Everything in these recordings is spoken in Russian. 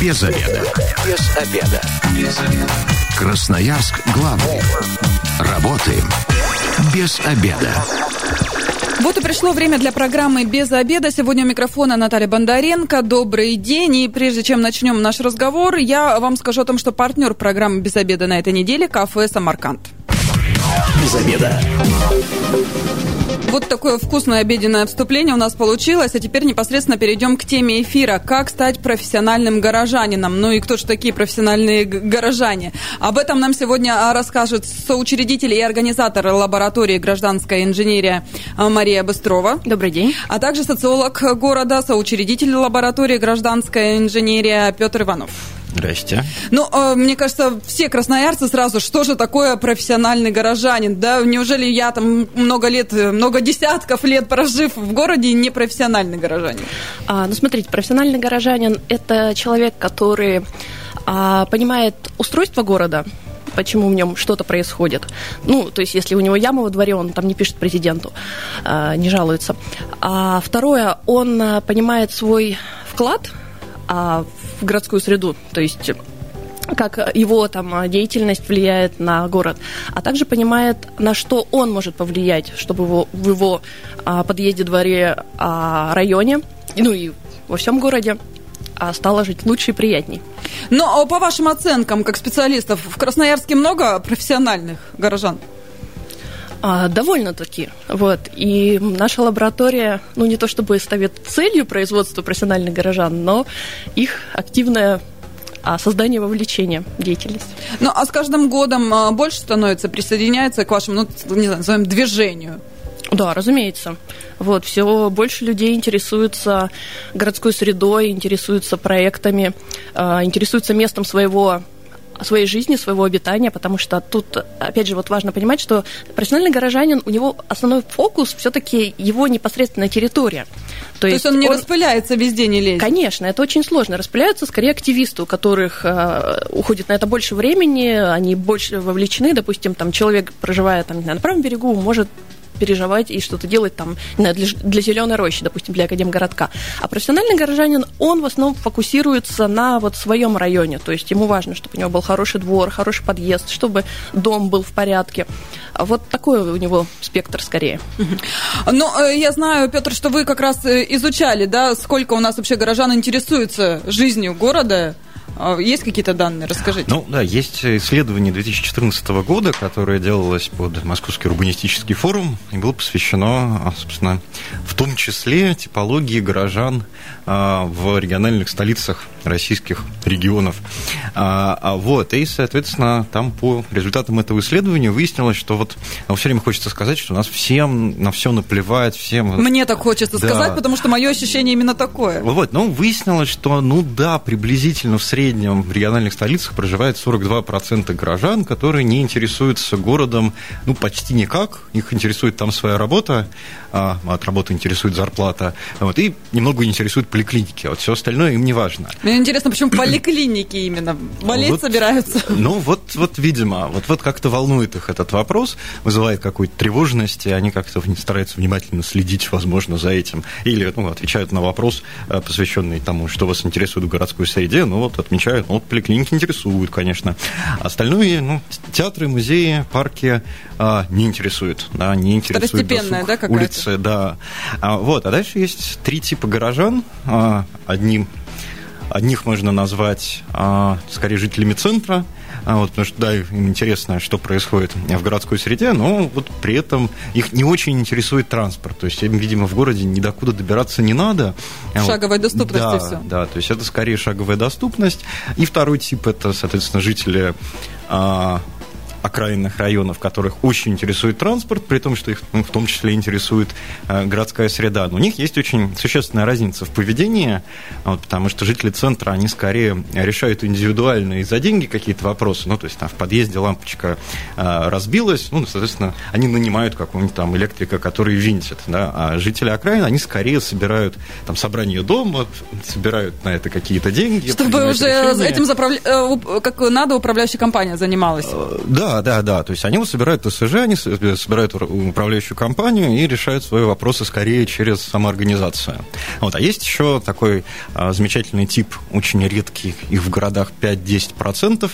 Без обеда. Без обеда. Без обеда. Красноярск главный. Работаем без обеда. Вот и пришло время для программы «Без обеда». Сегодня у микрофона Наталья Бондаренко. Добрый день. И прежде чем начнем наш разговор, я вам скажу о том, что партнер программы «Без обеда» на этой неделе – кафе «Самарканд». Без обеда. Вот такое вкусное обеденное вступление у нас получилось, а теперь непосредственно перейдем к теме эфира. Как стать профессиональным горожанином? Ну и кто же такие профессиональные горожане? Об этом нам сегодня а, расскажет соучредитель и организатор лаборатории гражданская инженерия а, Мария Быстрова. Добрый день. А также социолог города, соучредитель лаборатории гражданская инженерия Петр Иванов. Здрасте. Ну, э, мне кажется, все красноярцы сразу, что же такое профессиональный горожанин, да? Неужели я там много лет, много десятков лет прожив в городе, не профессиональный горожанин? А, ну, смотрите, профессиональный горожанин – это человек, который а, понимает устройство города, почему в нем что-то происходит. Ну, то есть, если у него яма во дворе, он там не пишет президенту, а, не жалуется. А второе, он а, понимает свой вклад а, в городскую среду, то есть как его там деятельность влияет на город, а также понимает, на что он может повлиять, чтобы его, в его а, подъезде, дворе, а, районе, ну и во всем городе а, стало жить лучше и приятней. Но по вашим оценкам, как специалистов, в Красноярске много профессиональных горожан? А, довольно-таки. Вот. И наша лаборатория, ну, не то чтобы ставит целью производства профессиональных горожан, но их активное а создание вовлечения в деятельность. Ну, а с каждым годом а, больше становится, присоединяется к вашему, ну, не знаю, назовем, движению? Да, разумеется. Вот, все больше людей интересуются городской средой, интересуются проектами, а, интересуются местом своего своей жизни, своего обитания, потому что тут, опять же, вот важно понимать, что профессиональный горожанин, у него основной фокус все-таки его непосредственная территория. То, То есть, есть он не он... распыляется везде, не лезет? Конечно, это очень сложно. Распыляются скорее активисты, у которых э, уходит на это больше времени, они больше вовлечены. Допустим, там человек, проживая там, на правом берегу, может переживать и что-то делать там для, для зеленой рощи, допустим, для Академгородка. А профессиональный горожанин, он в основном фокусируется на вот своем районе, то есть ему важно, чтобы у него был хороший двор, хороший подъезд, чтобы дом был в порядке. Вот такой у него спектр скорее. Ну, э, я знаю, Петр, что вы как раз э, изучали, да, сколько у нас вообще горожан интересуется жизнью города, есть какие-то данные? Расскажите. Ну, да, есть исследование 2014 года, которое делалось под Московский урбанистический форум и было посвящено, а, собственно, в том числе типологии горожан а, в региональных столицах российских регионов. Вот, и, соответственно, там по результатам этого исследования выяснилось, что вот ну, все время хочется сказать, что у нас всем на все наплевать, всем... Мне так хочется да. сказать, потому что мое ощущение именно такое. Вот, ну, выяснилось, что, ну да, приблизительно в среднем среднем в региональных столицах проживает 42% горожан, которые не интересуются городом ну, почти никак. Их интересует там своя работа, а от работы интересует зарплата, вот, и немного интересует поликлиники. А вот все остальное им не важно. Мне интересно, почему поликлиники именно? Болеть вот, собираются? Ну, вот, вот, видимо, вот, вот как-то волнует их этот вопрос, вызывает какую-то тревожность, и они как-то стараются внимательно следить, возможно, за этим. Или ну, отвечают на вопрос, э, посвященный тому, что вас интересует в городской среде, ну, вот от отмечают. Ну, вот поликлиники интересуют, конечно. Остальные, ну, театры, музеи, парки а, не интересуют. Да, не интересуют Второстепенная, да, какая-то? Улицы, да. А, вот, а дальше есть три типа горожан. А, одним Одних можно назвать, а, скорее, жителями центра, вот, потому что, да, им интересно, что происходит в городской среде, но вот при этом их не очень интересует транспорт. То есть им, видимо, в городе ни докуда добираться не надо. А шаговая доступность да, и все. Да, то есть это скорее шаговая доступность. И второй тип – это, соответственно, жители окраинных районов, которых очень интересует транспорт, при том, что их ну, в том числе интересует э, городская среда. Но у них есть очень существенная разница в поведении, вот, потому что жители центра, они скорее решают индивидуально и за деньги какие-то вопросы. Ну, то есть там в подъезде лампочка э, разбилась, ну, соответственно, они нанимают какого-нибудь там электрика, который винтит, да, а жители окраин, они скорее собирают там собрание дома, собирают на это какие-то деньги. Чтобы уже решения. этим заправля... Э, как надо управляющая компания занималась. Э, да, Да, да, да. То есть они вот собирают ТСЖ, они собирают управляющую компанию и решают свои вопросы скорее через самоорганизацию. Вот. А есть еще такой а, замечательный тип, очень редкий, их в городах 5-10%,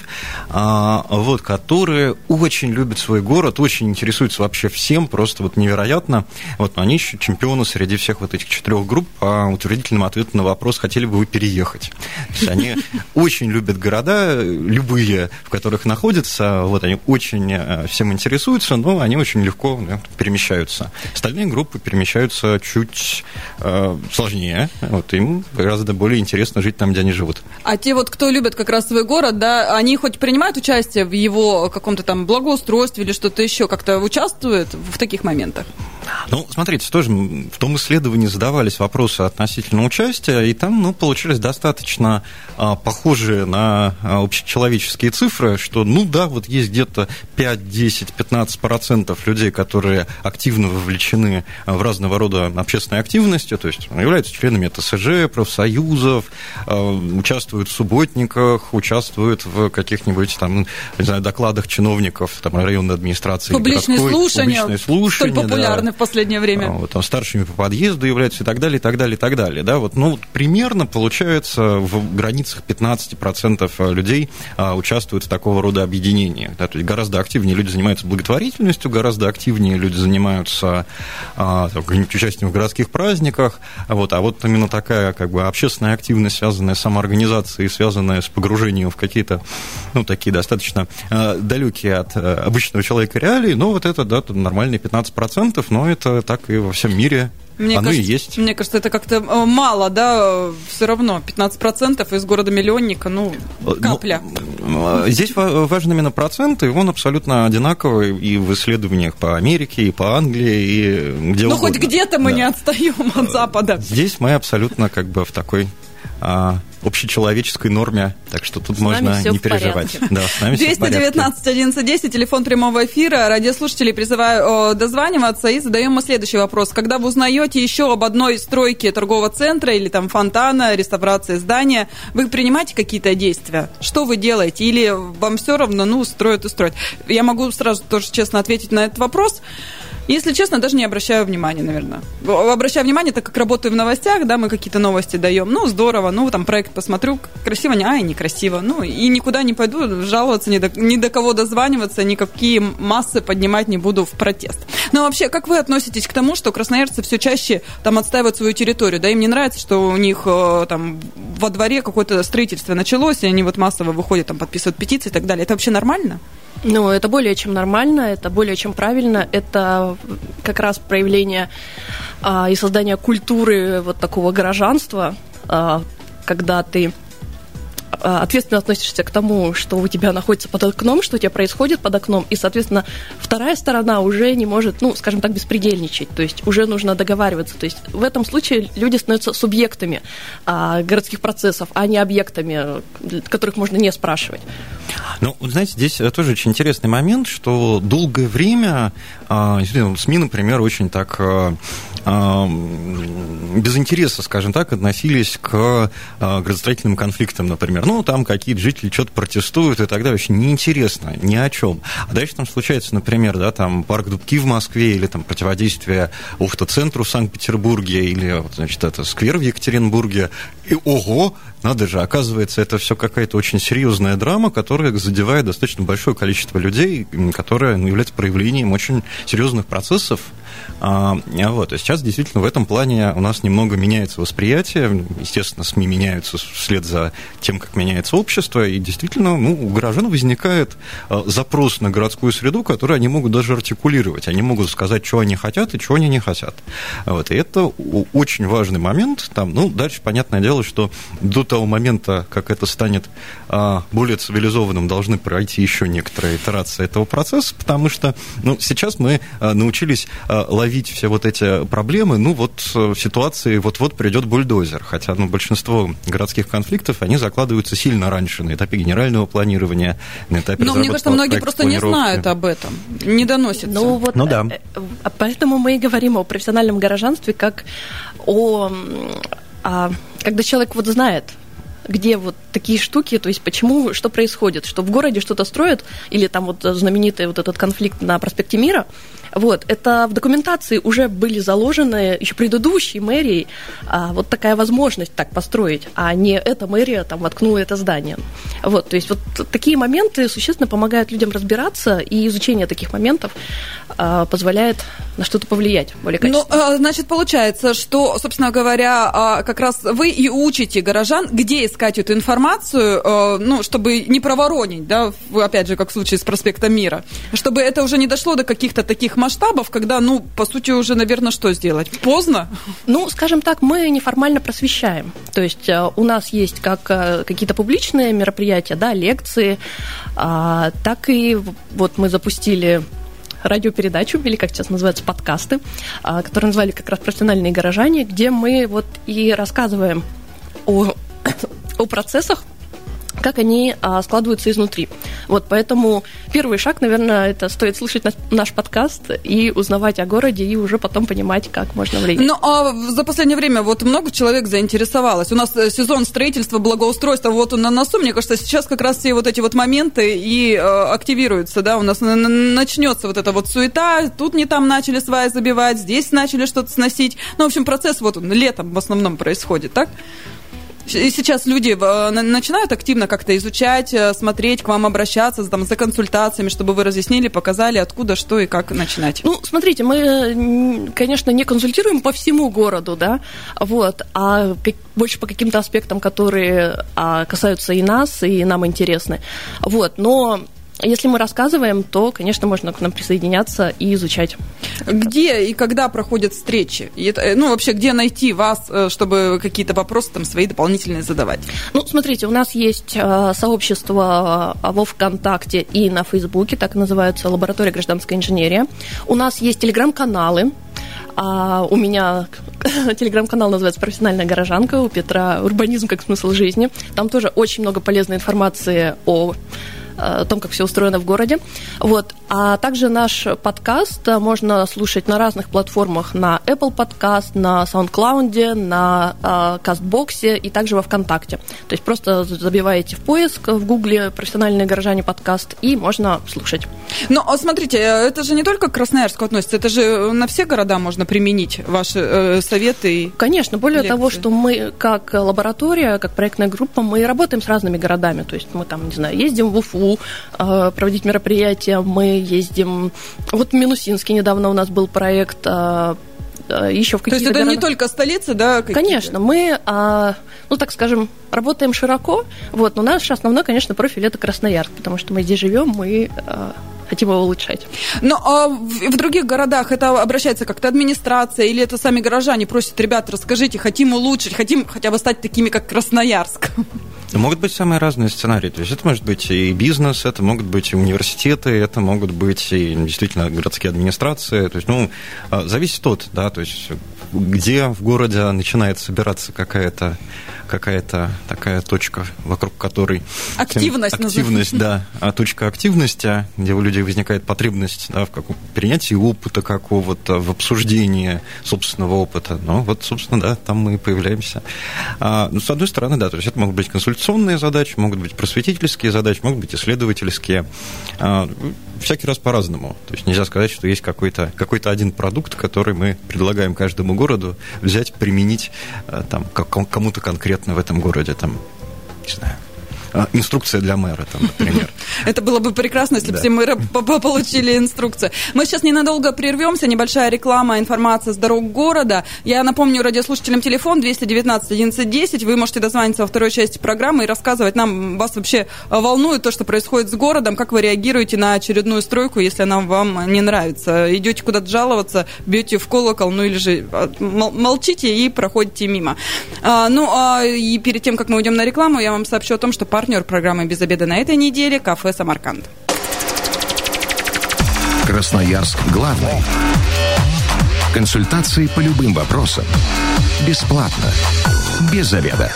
а, вот, которые очень любят свой город, очень интересуются вообще всем, просто вот невероятно. Вот, они еще чемпионы среди всех вот этих четырех групп по утвердительному ответу на вопрос, хотели бы вы переехать. То есть они очень любят города, любые, в которых находятся, вот, они очень э, всем интересуются, но они очень легко да, перемещаются. Остальные группы перемещаются чуть э, сложнее, вот, им гораздо более интересно жить там, где они живут. А те вот, кто любят как раз свой город, да, они хоть принимают участие в его каком-то там благоустройстве или что-то еще, как-то участвуют в таких моментах? Ну, смотрите, тоже в том исследовании задавались вопросы относительно участия, и там, ну, получились достаточно а, похожие на а, общечеловеческие цифры, что, ну да, вот есть где-то 5, 10, 15 процентов людей, которые активно вовлечены в разного рода общественной активности, то есть являются членами ТСЖ, профсоюзов, а, участвуют в субботниках, участвуют в каких-нибудь там, не знаю, докладах чиновников там, районной администрации. Публичные слушания, публичные слушания, столь популярны. В последнее время. Вот, там, старшими по подъезду являются и так далее, и так далее, и так далее. Да, вот, ну, примерно получается в границах 15% людей а, участвуют в такого рода объединениях. Да, то есть гораздо активнее люди занимаются благотворительностью, гораздо активнее люди занимаются а, там, участием в городских праздниках. Вот, а вот именно такая как бы общественная активность, связанная с самоорганизацией, связанная с погружением в какие-то, ну, такие достаточно а, далекие от а, обычного человека реалии, ну, вот это, да, нормальные 15%, но это так и во всем мире мне Оно кажется, и есть. Мне кажется, это как-то э, мало, да, все равно. 15% из города-миллионника, ну, ну капля. Ну, здесь важен именно процент, и он абсолютно одинаковый и в исследованиях по Америке, и по Англии, и где Ну, угодно. хоть где-то мы да. не отстаем от Запада. Здесь мы абсолютно как бы в такой а, общечеловеческой норме, так что тут с можно не переживать. Да, с нами 219 1110, телефон прямого эфира. Радиослушателей призываю дозваниваться и задаем мы следующий вопрос. Когда вы узнаете еще об одной стройке торгового центра или там фонтана, реставрации здания, вы принимаете какие-то действия? Что вы делаете? Или вам все равно, ну, строят и строят? Я могу сразу тоже честно ответить на этот вопрос. Если честно, даже не обращаю внимания, наверное. Обращаю внимание, так как работаю в новостях, да, мы какие-то новости даем. Ну, здорово, ну, там проект посмотрю, красиво, не, ай, некрасиво. Ну, и никуда не пойду жаловаться, ни до, ни до кого дозваниваться, никакие массы поднимать не буду в протест. Но вообще, как вы относитесь к тому, что красноярцы все чаще там отстаивают свою территорию, да, им не нравится, что у них э, там во дворе какое-то строительство началось, и они вот массово выходят, там, подписывают петиции и так далее. Это вообще нормально? Ну, это более чем нормально, это более чем правильно, это как раз проявление а, и создание культуры вот такого горожанства, а, когда ты ответственно относишься к тому, что у тебя находится под окном, что у тебя происходит под окном, и, соответственно, вторая сторона уже не может, ну, скажем так, беспредельничать, то есть уже нужно договариваться. То есть в этом случае люди становятся субъектами а, городских процессов, а не объектами, которых можно не спрашивать. Ну, знаете, здесь тоже очень интересный момент, что долгое время а, СМИ, например, очень так а, а, без интереса, скажем так, относились к градостроительным конфликтам, например. Ну, там какие-то жители что-то протестуют и так далее. Вообще неинтересно, ни о чем. А дальше там случается, например, да, там парк Дубки в Москве или там противодействие Ухта-центру в Санкт-Петербурге или, значит, это сквер в Екатеринбурге. И ого, надо же, оказывается, это все какая-то очень серьезная драма, которая задевает достаточно большое количество людей, которая ну, является проявлением очень серьезных процессов. А, вот, и сейчас действительно в этом плане у нас немного меняется восприятие. Естественно, СМИ меняются вслед за тем, как меняется общество, и действительно ну, у горожан возникает а, запрос на городскую среду, который они могут даже артикулировать. Они могут сказать, что они хотят и чего они не хотят. Вот, и это очень важный момент. Там, ну, дальше понятное дело, что до того момента, как это станет а, более цивилизованным, должны пройти еще некоторые итерации этого процесса, потому что ну, сейчас мы а, научились а, ловить все вот эти проблемы, ну вот в ситуации вот-вот придет бульдозер, хотя ну, большинство городских конфликтов, они закладываются сильно раньше, на этапе генерального планирования, на этапе Но мне кажется, многие просто не знают об этом, не доносятся. Ну, вот, ну да. Э, э, поэтому мы и говорим о профессиональном горожанстве как о... о когда человек вот знает, где вот такие штуки, то есть почему, что происходит, что в городе что-то строят, или там вот знаменитый вот этот конфликт на проспекте Мира, вот, это в документации уже были заложены еще предыдущей мэрией а, вот такая возможность так построить, а не эта мэрия там воткнула это здание. Вот, то есть вот такие моменты существенно помогают людям разбираться, и изучение таких моментов а, позволяет на что-то повлиять более ну, качественно. Ну, значит, получается, что, собственно говоря, а, как раз вы и учите горожан, где искать эту информацию, а, ну, чтобы не проворонить, да, опять же, как в случае с проспектом Мира, чтобы это уже не дошло до каких-то таких масштабов, когда, ну, по сути, уже, наверное, что сделать? Поздно? Ну, скажем так, мы неформально просвещаем. То есть у нас есть как какие-то публичные мероприятия, да, лекции, так и вот мы запустили радиопередачу, или как сейчас называются, подкасты, а, которые назвали как раз «Профессиональные горожане», где мы вот и рассказываем о, о процессах, как они а, складываются изнутри. Вот поэтому первый шаг, наверное, это стоит слушать наш подкаст и узнавать о городе, и уже потом понимать, как можно влиять. Ну, а за последнее время вот много человек заинтересовалось. У нас э, сезон строительства, благоустройства, вот он на носу. Мне кажется, сейчас как раз все вот эти вот моменты и э, активируются, да, у нас начнется вот эта вот суета, тут не там начали сваи забивать, здесь начали что-то сносить. Ну, в общем, процесс вот он летом в основном происходит, так? И сейчас люди э, начинают активно как-то изучать, э, смотреть, к вам обращаться там, за консультациями, чтобы вы разъяснили, показали, откуда, что и как начинать. Ну, смотрите, мы, конечно, не консультируем по всему городу, да, вот, а больше по каким-то аспектам, которые а, касаются и нас, и нам интересны. Вот, но если мы рассказываем, то, конечно, можно к нам присоединяться и изучать. Где и когда проходят встречи? И это, э, ну, вообще, где найти вас, э, чтобы какие-то вопросы там свои дополнительные задавать? Ну, смотрите, у нас есть э, сообщество во ВКонтакте и на Фейсбуке, так называется лаборатория гражданской инженерии. У нас есть телеграм-каналы, а у меня телеграм-канал называется «Профессиональная горожанка», у Петра «Урбанизм как смысл жизни». Там тоже очень много полезной информации о о том, как все устроено в городе. Вот. А также наш подкаст можно слушать на разных платформах, на Apple Podcast, на SoundCloud, на Кастбоксе и также во ВКонтакте. То есть просто забиваете в поиск в Гугле «Профессиональные горожане подкаст» и можно слушать. Но а смотрите, это же не только к Красноярску относится, это же на все города можно применить ваши э, советы. Конечно, более лекции. того, что мы как лаборатория, как проектная группа, мы работаем с разными городами. То есть мы там, не знаю, ездим в Уфу, э, проводить мероприятия. Мы ездим... Вот в Минусинске недавно у нас был проект э, э еще в какие-то То есть это города... не только столицы, да? Конечно, мы, а, ну так скажем, работаем широко, вот, но наш основной, конечно, профиль это Красноярск, потому что мы здесь живем, мы а, хотим его улучшать. Но а в, в других городах это обращается как-то администрация или это сами горожане просят, ребят, расскажите, хотим улучшить, хотим хотя бы стать такими, как Красноярск? Могут быть самые разные сценарии. То есть это может быть и бизнес, это могут быть и университеты, это могут быть и действительно городские администрации. То есть, ну, а, зависит от, да, то есть где в городе начинает собираться какая-то какая-то такая точка, вокруг которой... Активность. Активность, да. А точка активности, где у людей возникает потребность да, в каком перенятии опыта какого-то, в обсуждении собственного опыта. Ну, вот, собственно, да, там мы и появляемся. А, ну, с одной стороны, да, то есть это могут быть консультационные задачи, могут быть просветительские задачи, могут быть исследовательские. А, всякий раз по-разному. То есть нельзя сказать, что есть какой-то какой один продукт, который мы предлагаем каждому городу взять, применить э, там, кому-то конкретно в этом городе. Там, не знаю, инструкция для мэра, там, например. Это было бы прекрасно, если бы все мэры получили инструкцию. Мы сейчас ненадолго прервемся. Небольшая реклама, информация с дорог города. Я напомню радиослушателям телефон 219 1110. Вы можете дозвониться во второй части программы и рассказывать нам, вас вообще волнует то, что происходит с городом, как вы реагируете на очередную стройку, если она вам не нравится. Идете куда-то жаловаться, бьете в колокол, ну или же а, молчите и проходите мимо. А, ну, и перед тем, как мы уйдем на рекламу, я вам сообщу о том, что пар партнер программы «Без обеда» на этой неделе – кафе «Самарканд». Красноярск главный. Консультации по любым вопросам. Бесплатно. Без заведа.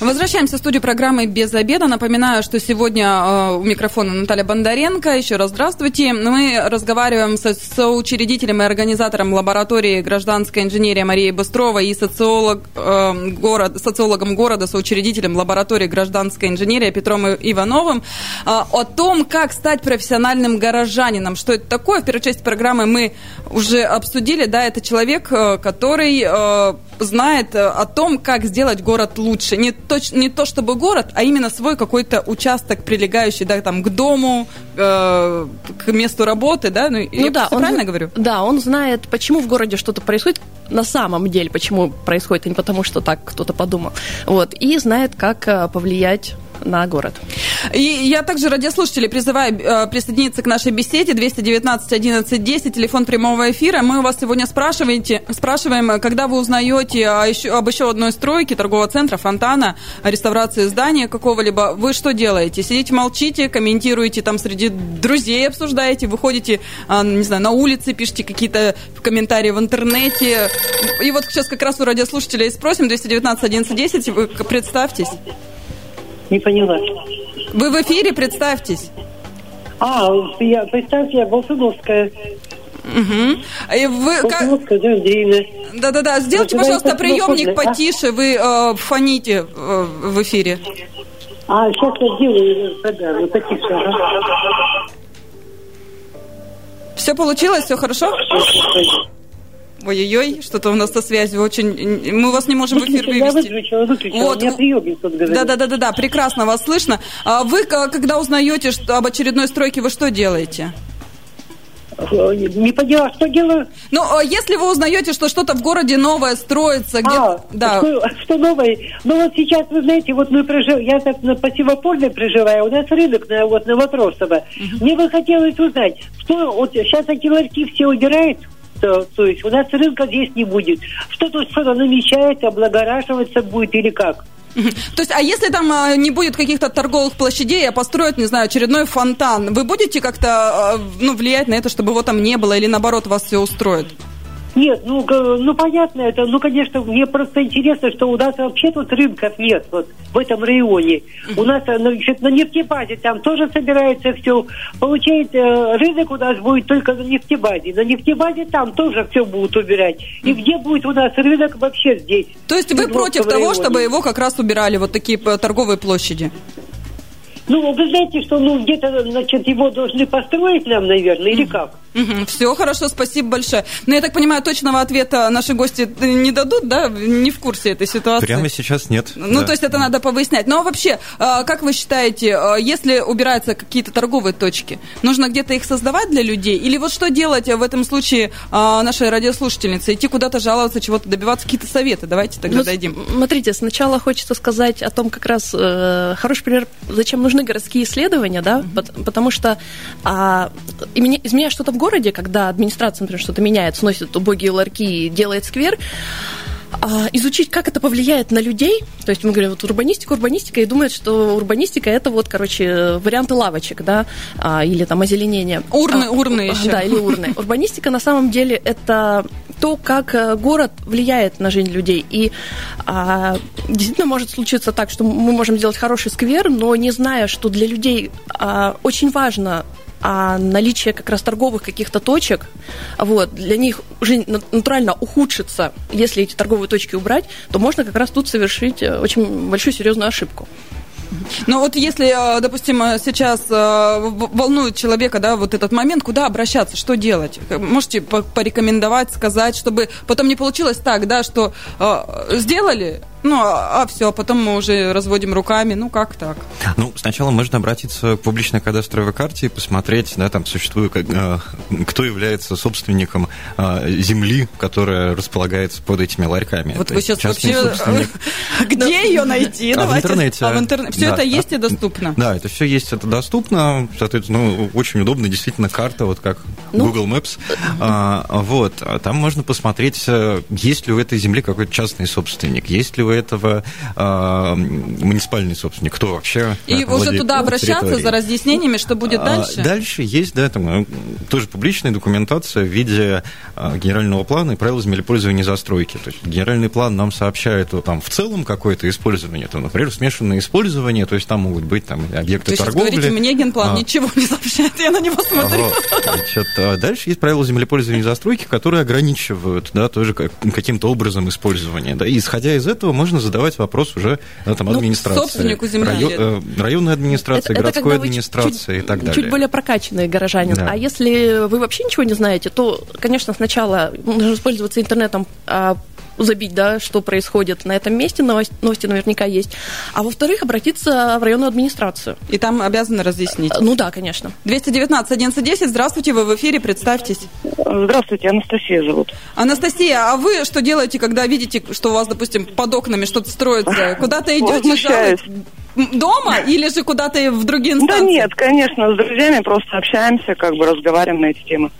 Возвращаемся в студию программы «Без обеда». Напоминаю, что сегодня э, у микрофона Наталья Бондаренко. Еще раз здравствуйте. Мы разговариваем со соучредителем и организатором лаборатории гражданской инженерии Марией Быстрова и социолог, э, город, социологом города, соучредителем лаборатории гражданской инженерии Петром Ивановым э, о том, как стать профессиональным горожанином. Что это такое? В первой части программы мы уже обсудили. Да, это человек, э, который э, знает э, о том, как сделать город лучше. Не то, не то чтобы город, а именно свой какой-то участок, прилегающий да, там, к дому, э, к месту работы. Да? Ну, ну да, он, правильно говорю? Да, он знает, почему в городе что-то происходит на самом деле, почему происходит, а не потому, что так кто-то подумал. Вот, и знает, как э, повлиять на город. И я также радиослушателей призываю э, присоединиться к нашей беседе 219 11 10, телефон прямого эфира. Мы у вас сегодня спрашиваете, спрашиваем, когда вы узнаете о еще, об еще одной стройке торгового центра, фонтана, реставрации здания какого-либо, вы что делаете? Сидите, молчите, комментируете там среди друзей, обсуждаете, выходите, э, не знаю, на улице, пишите какие-то комментарии в интернете. И вот сейчас как раз у радиослушателей спросим, 219 11 10, вы представьтесь. Не поняла. Вы в эфире, представьтесь. А, я, представьте, я Болсуновская. Угу. И вы Болсуновская, как... Да-да-да, сделайте, пожалуйста, приемник потише, вы э, фоните э, в эфире. А, сейчас я сделаю, да, потише. Ага. Все получилось, все хорошо? Ой-ой-ой, что-то у нас со связью очень... Мы вас не можем в эфир вывести. Я выключила, выключила. Вот. У меня приемник тут говорит. Да-да-да, прекрасно вас слышно. А вы, когда узнаете что, об очередной стройке, вы что делаете? Не поняла, что делаю? Ну, а если вы узнаете, что что-то в городе новое строится, где а, да. что, что новое? Ну, вот сейчас, вы знаете, вот мы прожив... я так на Пассивопольной проживаю, у нас рынок на, вот, на Матросово. Угу. Мне бы хотелось узнать, что вот сейчас эти ларьки все убирают, то, есть у нас рынка здесь не будет. Что тут что-то намечается, облагораживаться будет или как? То есть, а если там а, не будет каких-то торговых площадей, а построят, не знаю, очередной фонтан, вы будете как-то а, ну, влиять на это, чтобы его там не было, или наоборот вас все устроит? Нет, ну, ну понятно это, ну, конечно, мне просто интересно, что у нас вообще тут рынков нет вот в этом районе. У нас э, значит, на нефтебазе там тоже собирается все. Получается, э, рынок у нас будет только на нефтебазе. На нефтебазе там тоже все будут убирать. И где будет у нас рынок вообще здесь? То есть вы против того, чтобы его как раз убирали, вот такие торговые площади? Ну, вы знаете, что ну где-то, значит, его должны построить нам, наверное, или как? Угу, все хорошо, спасибо большое. Но я так понимаю, точного ответа наши гости не дадут, да? Не в курсе этой ситуации. Прямо сейчас нет. Ну, да. то есть это надо повыяснять. Ну, а вообще, а, как вы считаете, а, если убираются какие-то торговые точки, нужно где-то их создавать для людей? Или вот что делать в этом случае нашей радиослушательнице? Идти куда-то жаловаться, чего-то добиваться, какие-то советы? Давайте тогда ну, дадим. Смотрите, сначала хочется сказать о том, как раз э, хороший пример, зачем нужны городские исследования, да, mm-hmm. потому что а, изменяя что-то городе, когда администрация, например, что-то меняет, сносит убогие ларьки, делает сквер, а, изучить, как это повлияет на людей. То есть мы говорим, вот урбанистика, урбанистика, и думают, что урбанистика это вот, короче, варианты лавочек, да, а, или там озеленение. Урны, а, урны еще. Да, или урны. Урбанистика на самом деле это то, как э, город влияет на жизнь людей. И а, действительно может случиться так, что мы можем сделать хороший сквер, но не зная, что для людей а, очень важно а наличие как раз торговых каких-то точек, вот, для них жизнь натурально ухудшится, если эти торговые точки убрать, то можно как раз тут совершить э, очень большую серьезную ошибку. Но вот если, э, допустим, э, сейчас волнует человека, да, вот этот момент, куда обращаться, что делать? Можете порекомендовать, сказать, чтобы потом не получилось так, да, что сделали, ну, а, а все, а потом мы уже разводим руками. Ну, как так? Ну, сначала можно обратиться к публичной кадастровой карте и посмотреть, да, там существует, э, кто является собственником э, земли, которая располагается под этими ларьками. Вот вы сейчас вообще... Где ее найти? А в интернете. А в интернете. Все это есть и доступно? Да, это все есть, это доступно. Соответственно, ну, очень удобно, действительно, карта, вот как ну, Google Maps. А, вот, там можно посмотреть, э, есть ли у этой земли какой-то частный собственник, есть ли у этого э, муниципальный собственник, кто вообще И уже туда обращаться за разъяснениями, что будет дальше? Дальше есть, да, там тоже публичная документация в виде генерального плана и правил землепользования и застройки. То есть генеральный план нам сообщает там, в целом какое-то использование, то, например, смешанное использование, то есть там могут быть там, объекты То торговли. Вы говорите, мне генплан а, ничего не сообщает, я на него смотрю. Вот, значит, а дальше есть правила землепользования и застройки, которые ограничивают да, тоже каким-то образом использование. Да, и исходя из этого можно задавать вопрос уже там, ну, администрации. Собственнику земли. Район, э, районной администрации, это, городской это администрации чуть, и так далее. Чуть более прокачанные горожане. Да. А если вы вообще ничего не знаете, то, конечно, сначала нужно пользоваться интернетом а, забить, да, что происходит на этом месте, новости, новости наверняка есть. А во-вторых, обратиться в районную администрацию. И там обязаны разъяснить? Ну да, конечно. 219 1110, здравствуйте, вы в эфире, представьтесь. Здравствуйте, Анастасия зовут. Анастасия, а вы что делаете, когда видите, что у вас, допустим, под окнами что-то строится? Куда-то идете жаловать? Дома или же куда-то в другие инстанции? Да нет, конечно, с друзьями просто общаемся, как бы разговариваем на эти темы.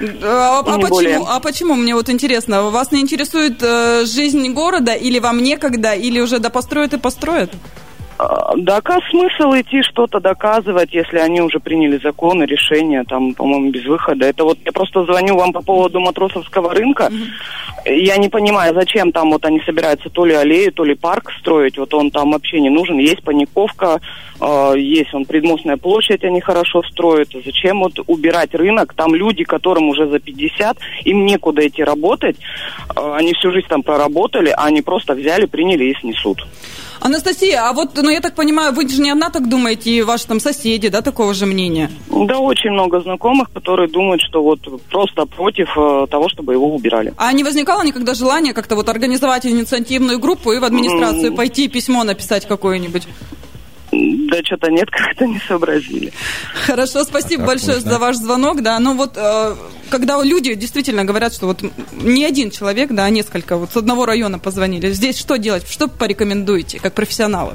А, а, почему, а почему, мне вот интересно, вас не интересует э, жизнь города, или вам некогда, или уже да построят и построят? А, да, а смысл идти что-то доказывать, если они уже приняли законы, решения, там, по-моему, без выхода. Это вот я просто звоню вам по поводу матросовского рынка. Mm-hmm. Я не понимаю, зачем там вот они собираются то ли аллею, то ли парк строить. Вот он там вообще не нужен. Есть паниковка, э, есть он предмостная площадь, они хорошо строят. Зачем вот убирать рынок? Там люди, которым уже за 50, им некуда идти работать. Э, они всю жизнь там проработали, а они просто взяли, приняли и снесут. Анастасия, а вот, ну, я так понимаю, вы же не одна так думаете, и ваши там соседи, да, такого же мнения? Да, очень много знакомых, которые думают, что вот просто против э, того, чтобы его убирали. А не возникало никогда желания как-то вот организовать инициативную группу и в администрацию mm. пойти письмо написать какое-нибудь? Да что-то нет, как-то не сообразили. Хорошо, спасибо как большое можно. за ваш звонок. Да, ну вот, э, когда люди действительно говорят, что вот не один человек, да, а несколько, вот с одного района позвонили. Здесь что делать? Что порекомендуете, как профессионалы?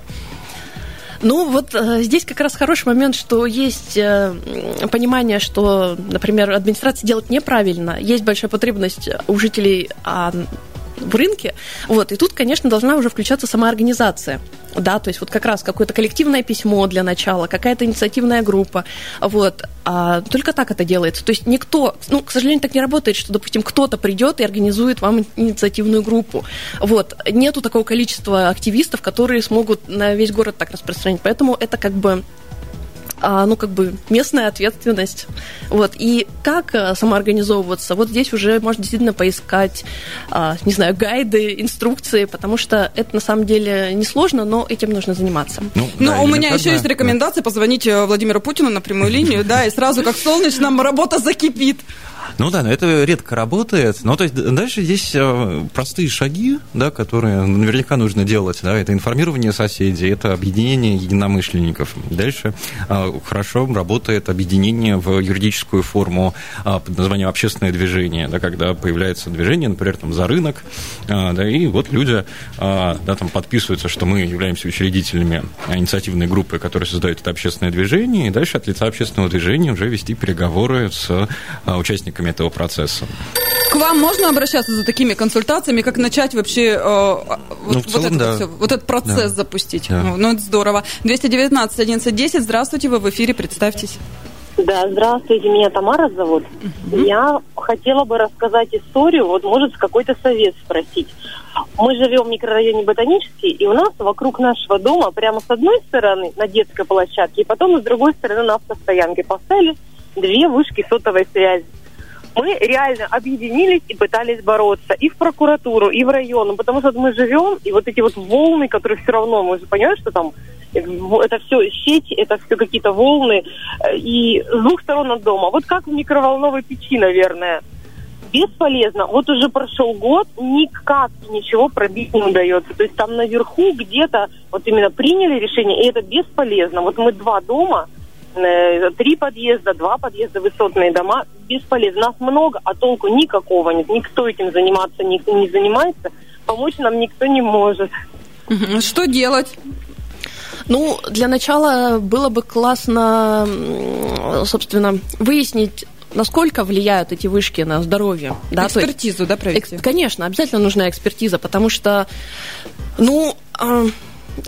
Ну, вот э, здесь как раз хороший момент, что есть э, понимание, что, например, администрация делает неправильно, есть большая потребность у жителей а, в рынке. Вот, и тут, конечно, должна уже включаться сама организация. Да, то есть вот как раз какое-то коллективное письмо для начала, какая-то инициативная группа. Вот. А только так это делается. То есть никто, ну, к сожалению, так не работает, что, допустим, кто-то придет и организует вам инициативную группу. Вот. Нету такого количества активистов, которые смогут на весь город так распространить. Поэтому это как бы ну, как бы местная ответственность. Вот. И как а, самоорганизовываться? Вот здесь уже можно действительно поискать, а, не знаю, гайды, инструкции, потому что это на самом деле несложно, но этим нужно заниматься. Ну, ну да, у меня еще есть рекомендация позвонить э, Владимиру Путину на прямую линию, да, и сразу как солнечно работа закипит. Ну да, но это редко работает. Ну, то есть дальше здесь э, простые шаги, да, которые наверняка нужно делать. Да, это информирование соседей, это объединение единомышленников. Дальше э, хорошо работает объединение в юридическую форму э, под названием общественное движение, да, когда появляется движение, например, там, за рынок, да, и вот люди да, там, подписываются, что мы являемся учредителями инициативной группы, которая создает это общественное движение, и дальше от лица общественного движения уже вести переговоры с участниками этого процесса. К вам можно обращаться за такими консультациями, как начать вообще э, вот, ну, целом, вот, это, да. все, вот этот процесс да. запустить? Да. Ну, ну, это здорово. 219 1110, здравствуйте, вы в эфире, представьтесь. Да, здравствуйте, меня Тамара зовут. uh Я хотела бы рассказать историю, вот может какой-то совет спросить. Мы живем в микрорайоне Ботанический, и у нас вокруг нашего дома прямо с одной стороны на детской площадке, и потом с другой стороны на автостоянке поставили две вышки сотовой связи мы реально объединились и пытались бороться и в прокуратуру, и в район, потому что мы живем, и вот эти вот волны, которые все равно, мы же понимаем, что там э, это все сеть, это все какие-то волны, э, и с двух сторон от дома. Вот как в микроволновой печи, наверное. Бесполезно. Вот уже прошел год, никак ничего пробить не удается. То есть там наверху где-то вот именно приняли решение, и это бесполезно. Вот мы два дома, три подъезда, два подъезда, высотные дома. Бесполезно. Нас много, а толку никакого нет. Никто этим заниматься не, не занимается. Помочь нам никто не может. Что делать? Ну, для начала было бы классно, собственно, выяснить, насколько влияют эти вышки на здоровье. Да? Экспертизу, есть, да, провести? Эк, конечно, обязательно нужна экспертиза, потому что Ну, а,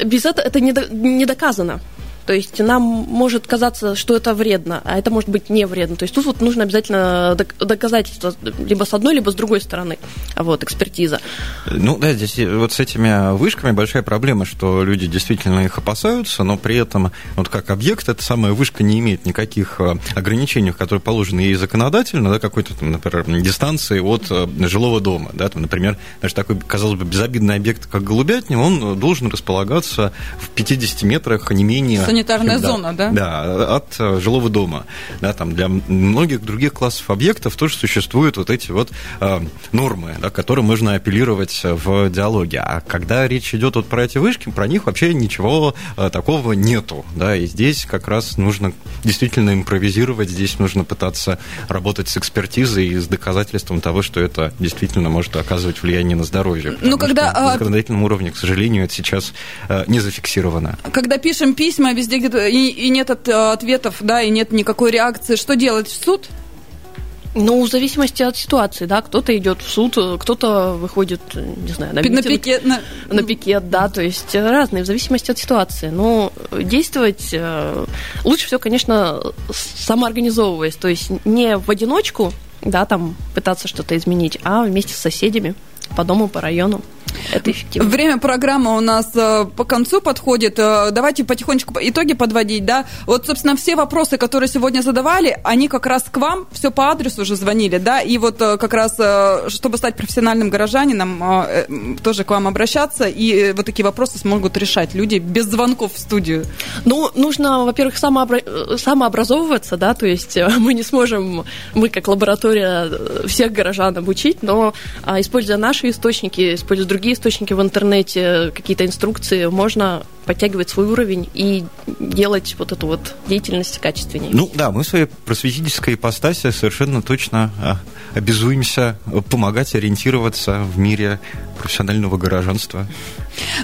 без этого это не, до, не доказано. То есть нам может казаться, что это вредно, а это может быть не вредно. То есть тут вот нужно обязательно доказательство либо с одной, либо с другой стороны, вот, экспертиза. Ну да, здесь вот с этими вышками большая проблема, что люди действительно их опасаются, но при этом вот как объект эта самая вышка не имеет никаких э, ограничений, которые положены ей законодательно, да, какой-то, например, дистанции от э, жилого дома. Да, там, например, даже такой, казалось бы, безобидный объект, как голубятня, он должен располагаться в 50 метрах, не менее санитарная да, зона, да? Да, от э, жилого дома. Да, там для многих других классов объектов тоже существуют вот эти вот э, нормы, да, к которым можно апеллировать в диалоге. А когда речь идет вот про эти вышки, про них вообще ничего э, такого нету. Да, и здесь как раз нужно действительно импровизировать, здесь нужно пытаться работать с экспертизой и с доказательством того, что это действительно может оказывать влияние на здоровье. Ну, когда... На законодательном уровне, к сожалению, это сейчас э, не зафиксировано. Когда пишем письма, везде где-то и, и нет от, ответов, да, и нет никакой реакции. Что делать в суд? Ну, в зависимости от ситуации, да, кто-то идет в суд, кто-то выходит, не знаю, на, на пикет, на... на пикет, да, то есть разные, в зависимости от ситуации. Но действовать э, лучше всего, конечно, самоорганизовываясь, то есть не в одиночку, да, там пытаться что-то изменить, а вместе с соседями по дому, по району. Это эффективно. Время программы у нас э, по концу подходит. Э, давайте потихонечку итоги подводить, да. Вот, собственно, все вопросы, которые сегодня задавали, они как раз к вам, все по адресу уже звонили, да, и вот э, как раз, чтобы стать профессиональным горожанином, тоже к вам обращаться, и вот такие вопросы смогут решать люди без звонков в студию. Ну, нужно, во-первых, самообра- самообразовываться, да, то есть мы не сможем, мы как лаборатория всех горожан обучить, но а, используя наши источники, используя другие другие источники в интернете, какие-то инструкции, можно подтягивать свой уровень и делать вот эту вот деятельность качественнее. Ну да, мы в своей просветительской ипостаси совершенно точно а, обязуемся помогать ориентироваться в мире профессионального горожанства.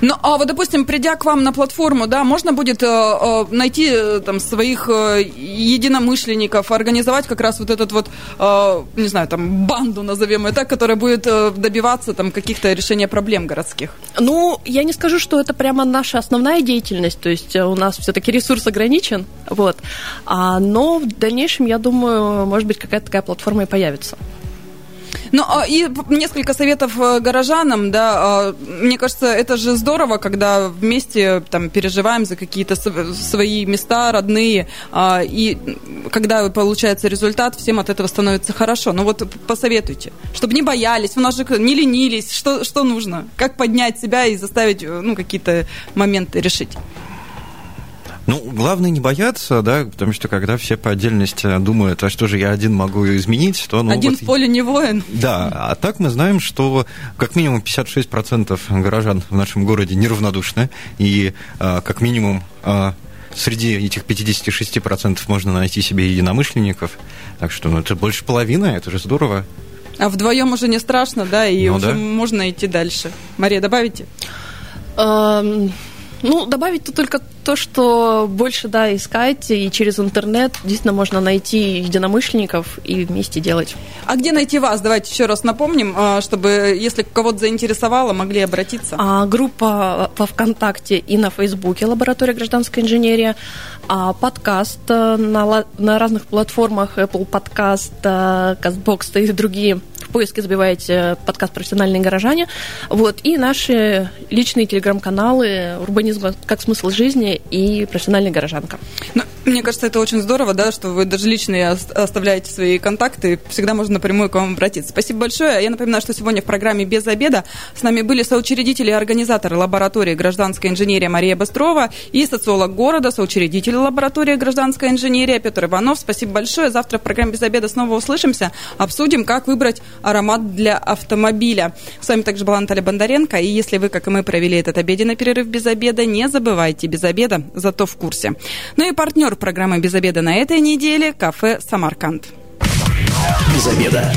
Ну, а вот, допустим, придя к вам на платформу, да, можно будет э, э найти э, там своих э, единомышленников, организовать как раз вот этот вот, э, не знаю, там, банду, назовем ее так, которая будет э, добиваться там каких-то решения проблем городских? Ну, я не скажу, что это прямо наша основная деятельность, то есть у нас все-таки ресурс ограничен, вот, а, но в дальнейшем, я думаю, может быть, какая-то такая платформа и появится. Ну, а, и несколько советов э, горожанам, да, а, мне кажется, это же здорово, когда вместе там переживаем за какие-то свои места родные, а, и когда получается результат, всем от этого становится хорошо. Ну вот посоветуйте, чтобы не боялись, у нас же не ленились, что, что нужно, как поднять себя и заставить, э, ну, какие-то моменты решить. Ну, главное не бояться, да, потому что когда все по отдельности думают, а что же я один могу изменить, то... Ну, один вот, в поле не воин. Да, а так мы знаем, что как минимум 56% горожан в нашем городе неравнодушны, и а, как минимум а, среди этих 56% можно найти себе единомышленников, так что ну, это больше половины, это же здорово. А вдвоем уже не страшно, да, и ну, уже да. можно идти дальше. Мария, добавите? Ну, добавить тут только то, что больше, да, искать, и через интернет действительно можно найти единомышленников и вместе делать. А где найти вас? Давайте еще раз напомним, а, чтобы, если кого-то заинтересовало, могли обратиться. А, группа во ВКонтакте и на Фейсбуке «Лаборатория гражданской инженерии», а, подкаст э, на, на разных платформах Apple Podcast, CastBox и другие поиске забиваете подкаст «Профессиональные горожане». Вот, и наши личные телеграм-каналы «Урбанизм как смысл жизни» и «Профессиональная горожанка». Ну, мне кажется, это очень здорово, да, что вы даже личные оставляете свои контакты, всегда можно напрямую к вам обратиться. Спасибо большое. Я напоминаю, что сегодня в программе «Без обеда» с нами были соучредители и организаторы лаборатории гражданской инженерии Мария Быстрова и социолог города, соучредитель лаборатории гражданской инженерии Петр Иванов. Спасибо большое. Завтра в программе «Без обеда» снова услышимся. Обсудим, как выбрать аромат для автомобиля. С вами также была Наталья Бондаренко. И если вы, как и мы, провели этот обеденный перерыв без обеда, не забывайте без обеда, зато в курсе. Ну и партнер программы «Без обеда» на этой неделе – кафе «Самарканд». Без обеда.